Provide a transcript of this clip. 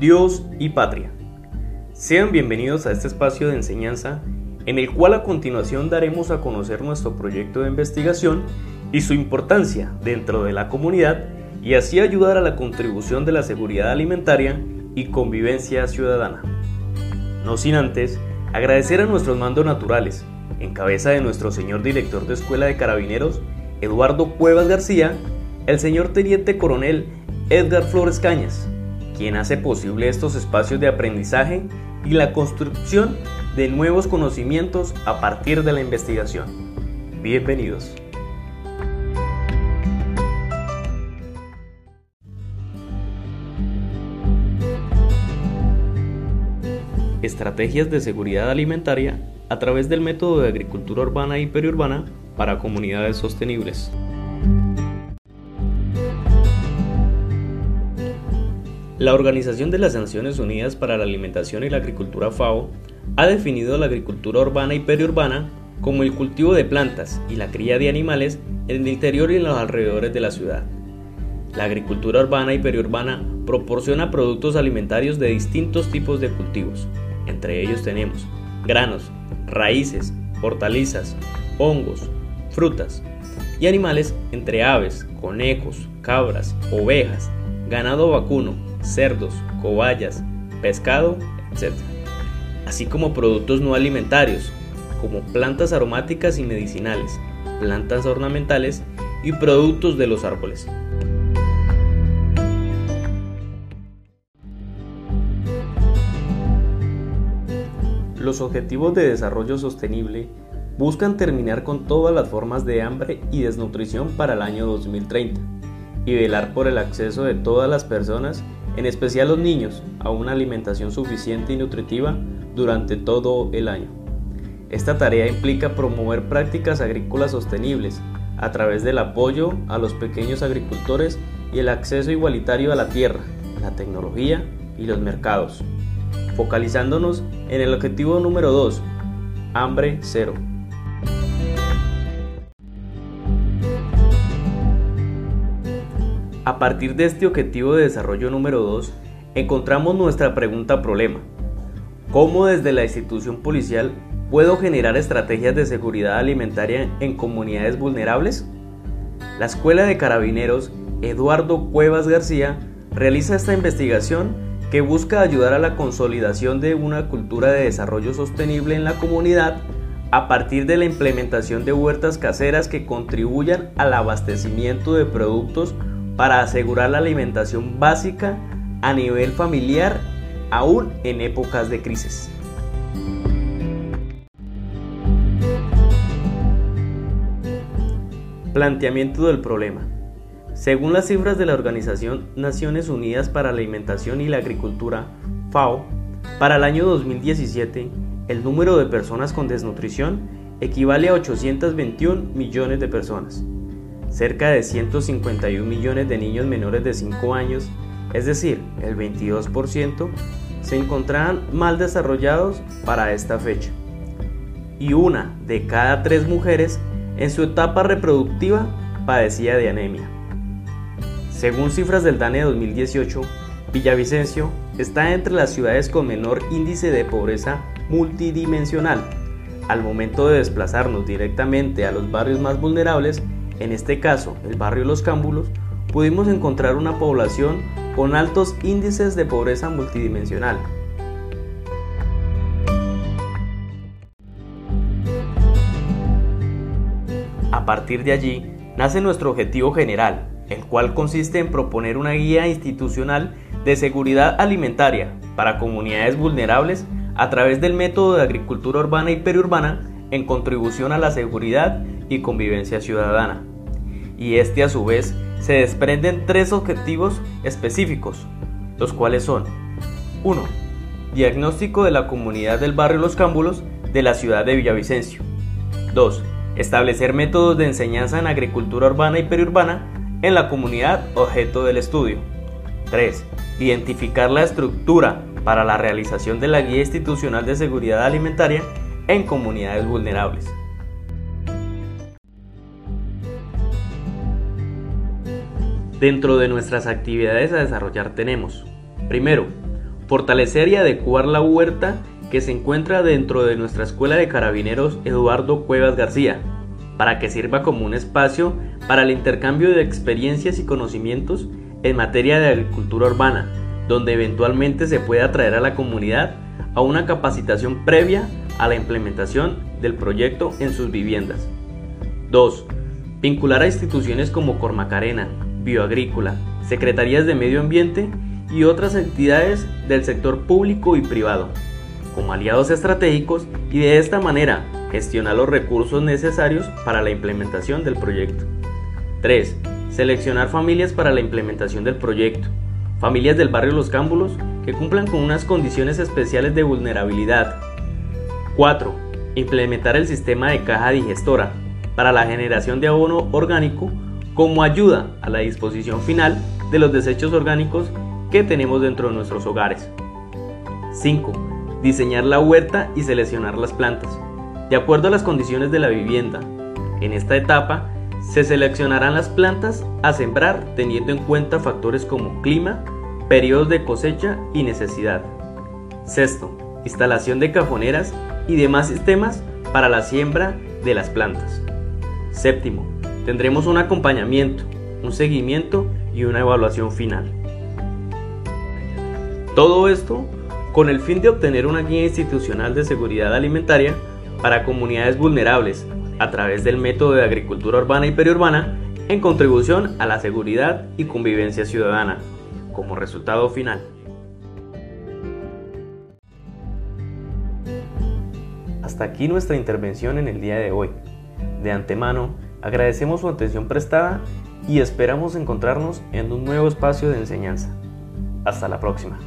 Dios y Patria. Sean bienvenidos a este espacio de enseñanza en el cual a continuación daremos a conocer nuestro proyecto de investigación y su importancia dentro de la comunidad y así ayudar a la contribución de la seguridad alimentaria y convivencia ciudadana. No sin antes agradecer a nuestros mandos naturales, en cabeza de nuestro señor director de Escuela de Carabineros, Eduardo Cuevas García, el señor teniente coronel Edgar Flores Cañas, quien hace posible estos espacios de aprendizaje y la construcción de nuevos conocimientos a partir de la investigación. Bienvenidos. Estrategias de seguridad alimentaria a través del método de agricultura urbana y periurbana para comunidades sostenibles. La Organización de las Naciones Unidas para la Alimentación y la Agricultura FAO ha definido la agricultura urbana y periurbana como el cultivo de plantas y la cría de animales en el interior y en los alrededores de la ciudad. La agricultura urbana y periurbana proporciona productos alimentarios de distintos tipos de cultivos. Entre ellos tenemos granos, raíces, hortalizas, hongos, frutas y animales entre aves, conejos, cabras, ovejas, ganado vacuno, cerdos, cobayas, pescado, etc. Así como productos no alimentarios, como plantas aromáticas y medicinales, plantas ornamentales y productos de los árboles. Los Objetivos de Desarrollo Sostenible buscan terminar con todas las formas de hambre y desnutrición para el año 2030 y velar por el acceso de todas las personas en especial los niños, a una alimentación suficiente y nutritiva durante todo el año. Esta tarea implica promover prácticas agrícolas sostenibles a través del apoyo a los pequeños agricultores y el acceso igualitario a la tierra, la tecnología y los mercados, focalizándonos en el objetivo número 2, hambre cero. A partir de este objetivo de desarrollo número 2, encontramos nuestra pregunta problema. ¿Cómo desde la institución policial puedo generar estrategias de seguridad alimentaria en comunidades vulnerables? La Escuela de Carabineros Eduardo Cuevas García realiza esta investigación que busca ayudar a la consolidación de una cultura de desarrollo sostenible en la comunidad a partir de la implementación de huertas caseras que contribuyan al abastecimiento de productos para asegurar la alimentación básica a nivel familiar aún en épocas de crisis. Planteamiento del problema. Según las cifras de la Organización Naciones Unidas para la Alimentación y la Agricultura, FAO, para el año 2017, el número de personas con desnutrición equivale a 821 millones de personas cerca de 151 millones de niños menores de 5 años, es decir, el 22%, se encontraban mal desarrollados para esta fecha. Y una de cada tres mujeres en su etapa reproductiva padecía de anemia. Según cifras del DANE 2018, Villavicencio está entre las ciudades con menor índice de pobreza multidimensional. Al momento de desplazarnos directamente a los barrios más vulnerables, en este caso el barrio Los Cámbulos, pudimos encontrar una población con altos índices de pobreza multidimensional. A partir de allí nace nuestro objetivo general, el cual consiste en proponer una guía institucional de seguridad alimentaria para comunidades vulnerables a través del método de agricultura urbana y periurbana en contribución a la seguridad y convivencia ciudadana. Y este a su vez se desprenden tres objetivos específicos, los cuales son 1. Diagnóstico de la comunidad del barrio Los Cámbulos de la ciudad de Villavicencio. 2. Establecer métodos de enseñanza en agricultura urbana y periurbana en la comunidad objeto del estudio. 3. Identificar la estructura para la realización de la Guía Institucional de Seguridad Alimentaria en comunidades vulnerables. Dentro de nuestras actividades a desarrollar tenemos, primero, Fortalecer y adecuar la huerta que se encuentra dentro de nuestra Escuela de Carabineros Eduardo Cuevas García, para que sirva como un espacio para el intercambio de experiencias y conocimientos en materia de agricultura urbana, donde eventualmente se pueda atraer a la comunidad a una capacitación previa a la implementación del proyecto en sus viviendas. 2. Vincular a instituciones como Cormacarena, Bioagrícola, Secretarías de Medio Ambiente y otras entidades del sector público y privado como aliados estratégicos y de esta manera gestionar los recursos necesarios para la implementación del proyecto. 3. Seleccionar familias para la implementación del proyecto. Familias del barrio Los Cámbulos que cumplan con unas condiciones especiales de vulnerabilidad. 4. Implementar el sistema de caja digestora para la generación de abono orgánico como ayuda a la disposición final de los desechos orgánicos que tenemos dentro de nuestros hogares. 5 diseñar la huerta y seleccionar las plantas, de acuerdo a las condiciones de la vivienda. En esta etapa, se seleccionarán las plantas a sembrar teniendo en cuenta factores como clima, periodos de cosecha y necesidad. Sexto, instalación de cajoneras y demás sistemas para la siembra de las plantas. Séptimo, tendremos un acompañamiento, un seguimiento y una evaluación final. Todo esto con el fin de obtener una guía institucional de seguridad alimentaria para comunidades vulnerables a través del método de agricultura urbana y periurbana en contribución a la seguridad y convivencia ciudadana, como resultado final. Hasta aquí nuestra intervención en el día de hoy. De antemano, agradecemos su atención prestada y esperamos encontrarnos en un nuevo espacio de enseñanza. Hasta la próxima.